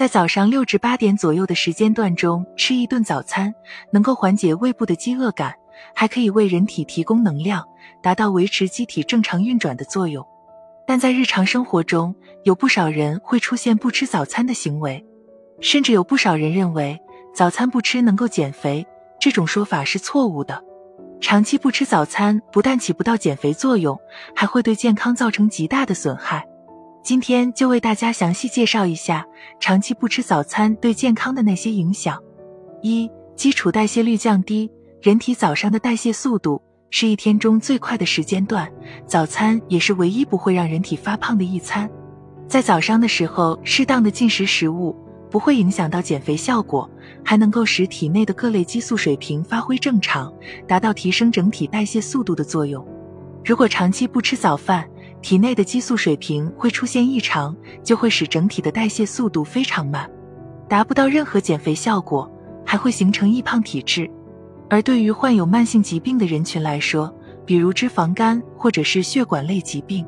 在早上六至八点左右的时间段中吃一顿早餐，能够缓解胃部的饥饿感，还可以为人体提供能量，达到维持机体正常运转的作用。但在日常生活中，有不少人会出现不吃早餐的行为，甚至有不少人认为早餐不吃能够减肥，这种说法是错误的。长期不吃早餐，不但起不到减肥作用，还会对健康造成极大的损害。今天就为大家详细介绍一下长期不吃早餐对健康的那些影响。一、基础代谢率降低。人体早上的代谢速度是一天中最快的时间段，早餐也是唯一不会让人体发胖的一餐。在早上的时候，适当的进食食物。不会影响到减肥效果，还能够使体内的各类激素水平发挥正常，达到提升整体代谢速度的作用。如果长期不吃早饭，体内的激素水平会出现异常，就会使整体的代谢速度非常慢，达不到任何减肥效果，还会形成易胖体质。而对于患有慢性疾病的人群来说，比如脂肪肝或者是血管类疾病。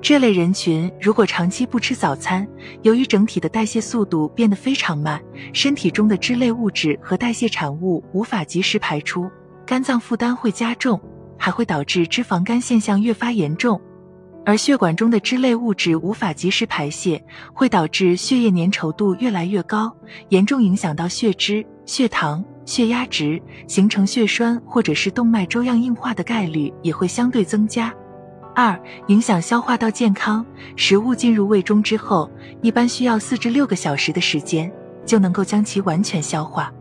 这类人群如果长期不吃早餐，由于整体的代谢速度变得非常慢，身体中的脂类物质和代谢产物无法及时排出，肝脏负担会加重，还会导致脂肪肝现象越发严重。而血管中的脂类物质无法及时排泄，会导致血液粘稠度越来越高，严重影响到血脂、血糖、血压值，形成血栓或者是动脉粥样硬化的概率也会相对增加。二、影响消化道健康。食物进入胃中之后，一般需要四至六个小时的时间就能够将其完全消化。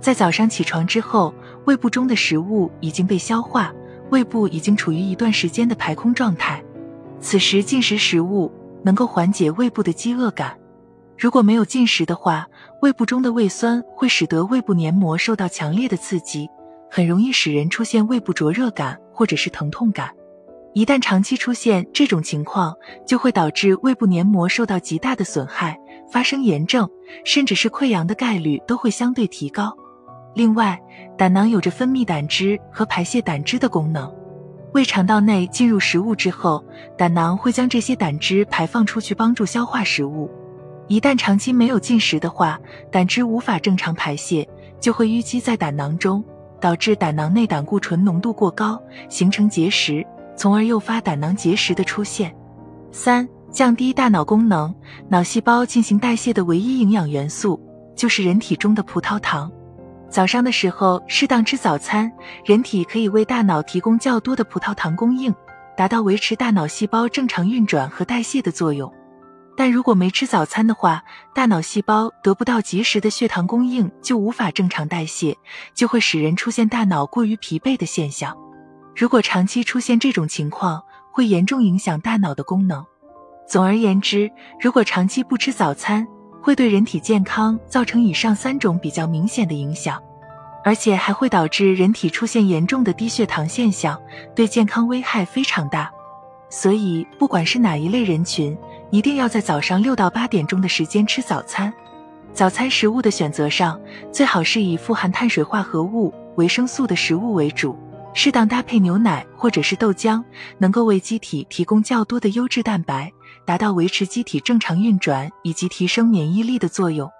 在早上起床之后，胃部中的食物已经被消化，胃部已经处于一段时间的排空状态。此时进食食物能够缓解胃部的饥饿感。如果没有进食的话，胃部中的胃酸会使得胃部黏膜受到强烈的刺激，很容易使人出现胃部灼热感或者是疼痛感。一旦长期出现这种情况，就会导致胃部黏膜受到极大的损害，发生炎症，甚至是溃疡的概率都会相对提高。另外，胆囊有着分泌胆汁和排泄胆汁的功能。胃肠道内进入食物之后，胆囊会将这些胆汁排放出去，帮助消化食物。一旦长期没有进食的话，胆汁无法正常排泄，就会淤积在胆囊中，导致胆囊内胆固醇浓度过高，形成结石。从而诱发胆囊结石的出现。三、降低大脑功能。脑细胞进行代谢的唯一营养元素就是人体中的葡萄糖。早上的时候适当吃早餐，人体可以为大脑提供较多的葡萄糖供应，达到维持大脑细胞正常运转和代谢的作用。但如果没吃早餐的话，大脑细胞得不到及时的血糖供应，就无法正常代谢，就会使人出现大脑过于疲惫的现象。如果长期出现这种情况，会严重影响大脑的功能。总而言之，如果长期不吃早餐，会对人体健康造成以上三种比较明显的影响，而且还会导致人体出现严重的低血糖现象，对健康危害非常大。所以，不管是哪一类人群，一定要在早上六到八点钟的时间吃早餐。早餐食物的选择上，最好是以富含碳水化合物、维生素的食物为主。适当搭配牛奶或者是豆浆，能够为机体提供较多的优质蛋白，达到维持机体正常运转以及提升免疫力的作用。